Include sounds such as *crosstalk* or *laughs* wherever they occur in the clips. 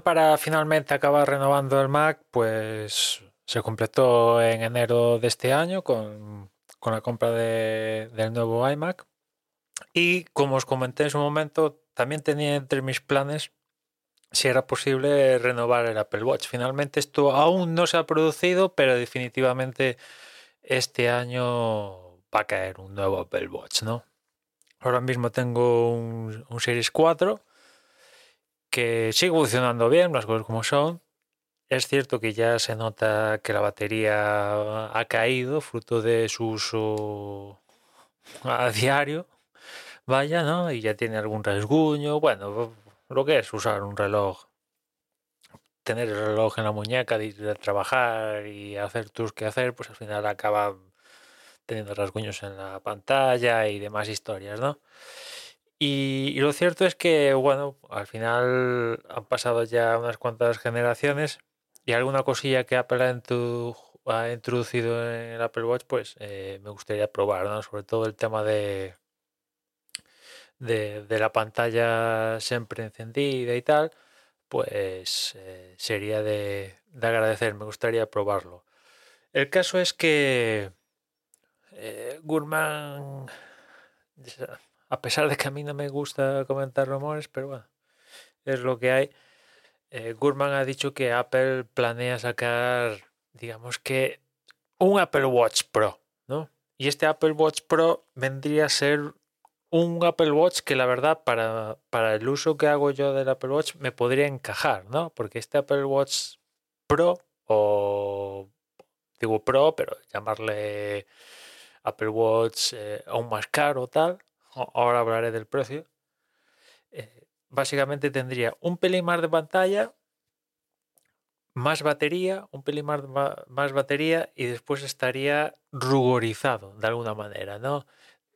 Para finalmente acabar renovando el Mac, pues se completó en enero de este año con, con la compra de- del nuevo iMac. Y como os comenté en su momento, también tenía entre mis planes si era posible renovar el Apple Watch. Finalmente esto aún no se ha producido, pero definitivamente este año va a caer un nuevo Apple Watch, ¿no? Ahora mismo tengo un, un Series 4 que sigue funcionando bien, las cosas como son. Es cierto que ya se nota que la batería ha caído, fruto de su uso a diario. Vaya, ¿no? Y ya tiene algún rasguño. Bueno, lo que es usar un reloj. Tener el reloj en la muñeca, de trabajar y hacer tus quehacer, pues al final acaba teniendo rasguños en la pantalla y demás historias, ¿no? Y, lo cierto es que, bueno, al final han pasado ya unas cuantas generaciones y alguna cosilla que Apple ha, ha introducido en el Apple Watch, pues eh, me gustaría probar, ¿no? Sobre todo el tema de, de, la pantalla siempre encendida y tal, pues eh, sería de, de agradecer, me gustaría probarlo. El caso es que eh, Gurman, a pesar de que a mí no me gusta comentar rumores, pero bueno, es lo que hay. eh, Gurman ha dicho que Apple planea sacar, digamos que, un Apple Watch Pro, ¿no? Y este Apple Watch Pro vendría a ser un Apple Watch que la verdad para, para el uso que hago yo del Apple Watch me podría encajar, ¿no? Porque este Apple Watch Pro o digo Pro, pero llamarle Apple Watch eh, aún más caro tal, ahora hablaré del precio, eh, básicamente tendría un pelín más de pantalla, más batería, un pelín más, más batería y después estaría rugorizado de alguna manera, ¿no?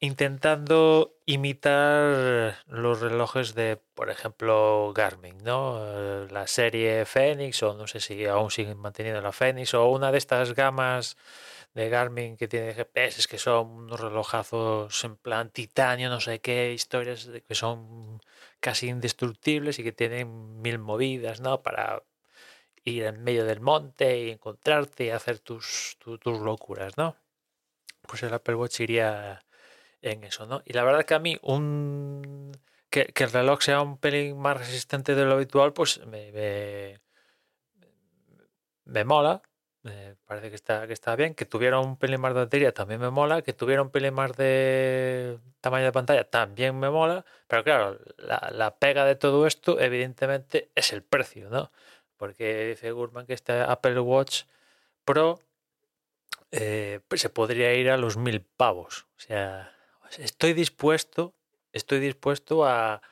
Intentando imitar los relojes de, por ejemplo, Garmin, ¿no? Eh, La serie Fenix, o no sé si aún siguen manteniendo la Fenix, o una de estas gamas de Garmin que tiene GPS que son unos relojazos en plan titanio, no sé qué, historias que son casi indestructibles y que tienen mil movidas, ¿no? Para ir en medio del monte y encontrarte y hacer tus, tu- tus locuras, ¿no? Pues el Apple Watch iría en eso, ¿no? Y la verdad que a mí un que, que el reloj sea un pelín más resistente de lo habitual, pues me, me, me mola. Me parece que está, que está bien. Que tuviera un pelín más de batería también me mola. Que tuviera un pelín más de tamaño de pantalla también me mola. Pero claro, la, la pega de todo esto, evidentemente, es el precio, ¿no? Porque dice Gurman que este Apple Watch Pro eh, pues se podría ir a los mil pavos. O sea, estoy dispuesto, estoy dispuesto a,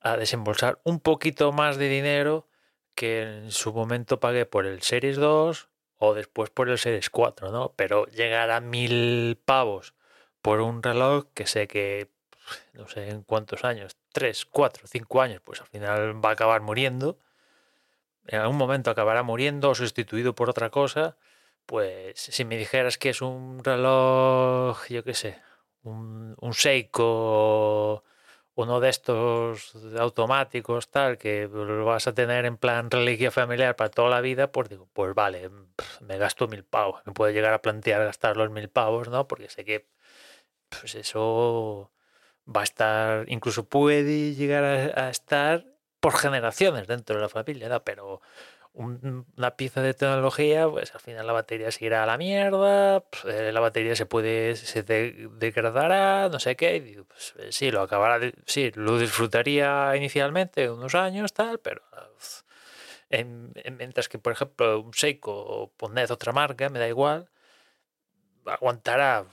a desembolsar un poquito más de dinero que en su momento pagué por el Series 2 o después por el Series 4, ¿no? Pero llegar a mil pavos por un reloj que sé que no sé en cuántos años, 3, 4, 5 años, pues al final va a acabar muriendo. En algún momento acabará muriendo o sustituido por otra cosa. Pues si me dijeras que es un reloj, yo qué sé, un, un Seiko uno de estos automáticos, tal, que lo vas a tener en plan reliquia familiar para toda la vida, pues digo, pues vale, me gasto mil pavos. Me puedo llegar a plantear gastar los mil pavos, ¿no? Porque sé que pues eso va a estar, incluso puede llegar a, estar por generaciones dentro de la familia. Pero una pieza de tecnología, pues al final la batería se irá a la mierda, pues, eh, la batería se puede, se degradará, no sé qué, y pues, eh, sí, lo acabará, sí, lo disfrutaría inicialmente unos años, tal, pero mientras que, por ejemplo, un Seiko o poned otra marca, me da igual, aguantará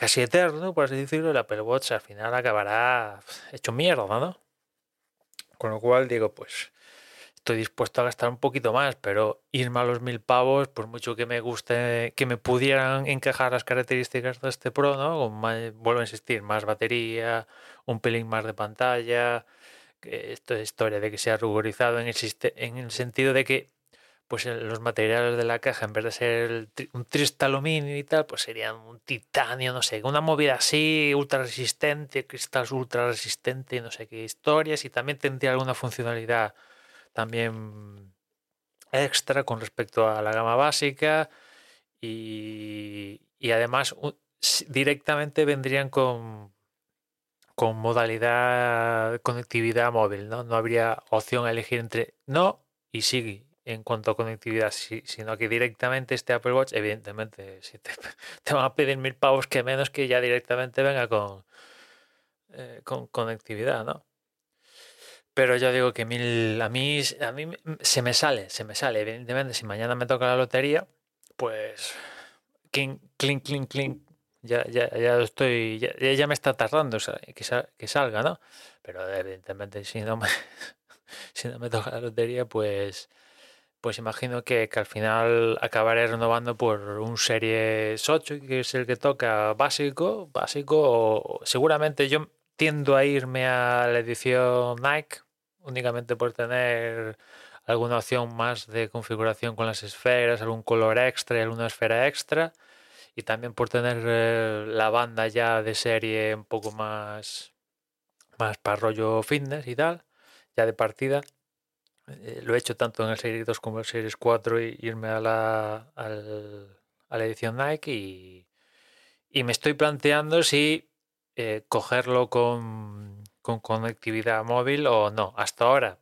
casi eterno, por así decirlo, el Apple Watch al final acabará hecho mierda, ¿no? Con lo cual digo, pues estoy dispuesto a gastar un poquito más, pero irme a los mil pavos, por mucho que me guste, que me pudieran encajar las características de este Pro, ¿no? vuelvo a insistir, más batería, un pelín más de pantalla, esto es historia de que sea ruborizado en el, en el sentido de que pues los materiales de la caja, en vez de ser un triste aluminio y tal, pues serían un titanio, no sé, una movida así, ultra resistente, cristal ultra resistente, no sé qué historias, y también tendría alguna funcionalidad también extra con respecto a la gama básica y, además directamente vendrían con, con modalidad conectividad móvil, ¿no? No habría opción a elegir entre no y sí en cuanto a conectividad, sino que directamente este Apple Watch, evidentemente, si *laughs* te, van a pedir mil pavos que menos que ya directamente venga con, eh, con conectividad, ¿no? Pero yo digo que mil, a mí, a mí se me sale, se me sale. Evidentemente, si mañana me toca la lotería, pues clink, clink, clink, clink. Ya, ya, ya estoy, ya, ya me está tardando que, que salga, ¿no? Pero evidentemente si no me, *laughs* si no me toca la lotería, pues, pues imagino que, que, al final acabaré renovando por un Series 8, que es el que toca básico, básico, seguramente yo tiendo a irme a la edición Nike, únicamente por tener alguna opción más de configuración con las esferas, algún color extra y alguna esfera extra. Y también por tener eh, la banda ya de serie un poco más, más para rollo fitness y tal, ya de partida. Eh, lo he hecho tanto en el Series 2 como en el Series 4 y irme a la, a la edición Nike y, y, me estoy planteando si eh, cogerlo con con conectividad móvil o no. Hasta ahora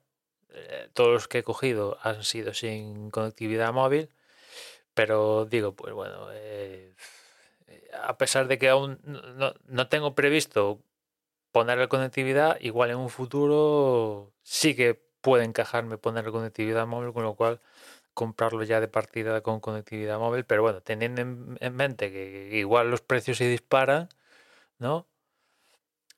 eh, todos los que he cogido han sido sin conectividad móvil, pero digo, pues bueno, eh, a pesar de que aún no, tengo previsto ponerle conectividad, igual en un futuro sí que puede encajarme ponerle conectividad móvil, con lo cual comprarlo ya de partida con conectividad móvil, pero bueno, teniendo en mente que igual los precios se disparan, ¿no?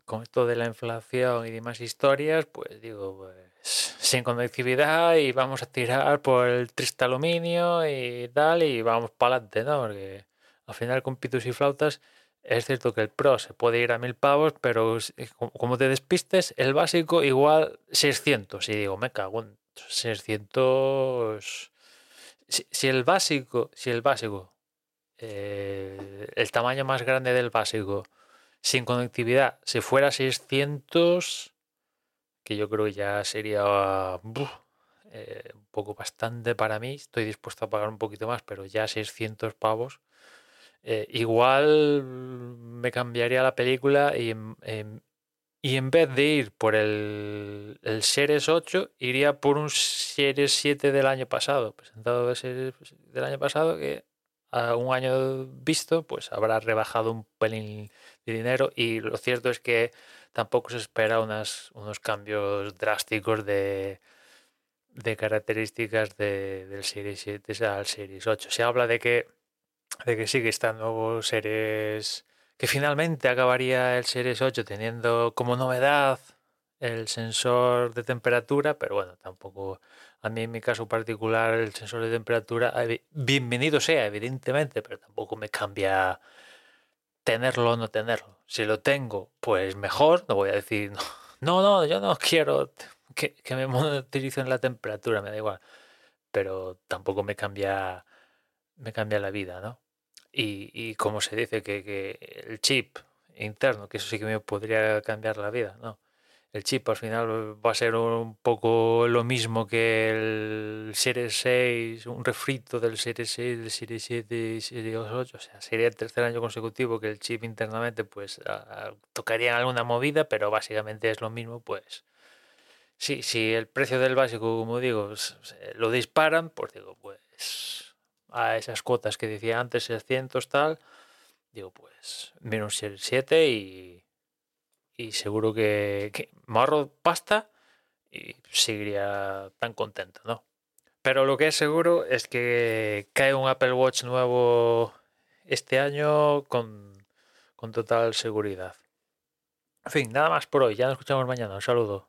Con esto de la inflación y demás historias, pues digo, pues sin conectividad y vamos a tirar por el triste aluminio y tal, y vamos para adelante, ¿no? Porque al final con pitos y flautas es cierto que el Pro se puede ir a mil pavos, pero como te despistes, el básico igual 600. Y digo, me cago en 600. Si, el básico, si el básico, eh, el tamaño más grande del básico sin conectividad, si fuera 600, que yo creo ya sería eh, un poco bastante para mí, estoy dispuesto a pagar un poquito más, pero ya 600 pavos. Eh, igual me cambiaría la película y, y en vez de ir por el, el Series 8, iría por un Series 7 del año pasado, presentado del año pasado, que a un año visto, pues habrá rebajado un pelín dinero y lo cierto es que tampoco se espera unas, unos cambios drásticos de, de características de, del Series 7 al Series 8. Se habla de que, de que sigue estando Series que finalmente acabaría el Series 8 teniendo como novedad el sensor de temperatura, pero bueno, tampoco a mí en mi caso particular el sensor de temperatura, bienvenido sea, evidentemente, pero tampoco me cambia tenerlo o no tenerlo. Si lo tengo, pues mejor, no voy a decir, no, no, yo no quiero que, que me monitoricen la temperatura, me da igual, pero tampoco me cambia, me cambia la vida, ¿no? Y, y como se dice que, que el chip interno, que eso sí que me podría cambiar la vida, ¿no? El chip al final va a ser un poco lo mismo que el Series 6, un refrito del Series 6, del Series 7 Series 8, o sea, sería el tercer año consecutivo que el chip internamente pues tocaría alguna movida, pero básicamente es lo mismo, pues sí, si el precio del básico, como digo, lo disparan, pues digo, pues a esas cuotas que decía antes, 600 tal, digo, pues menos el 7 y, y seguro que, que me ahorro pasta y seguiría tan contento, ¿no? Pero lo que es seguro es que cae un Apple Watch nuevo este año con, con total seguridad. En fin, nada más por hoy. Ya nos escuchamos mañana. Un saludo.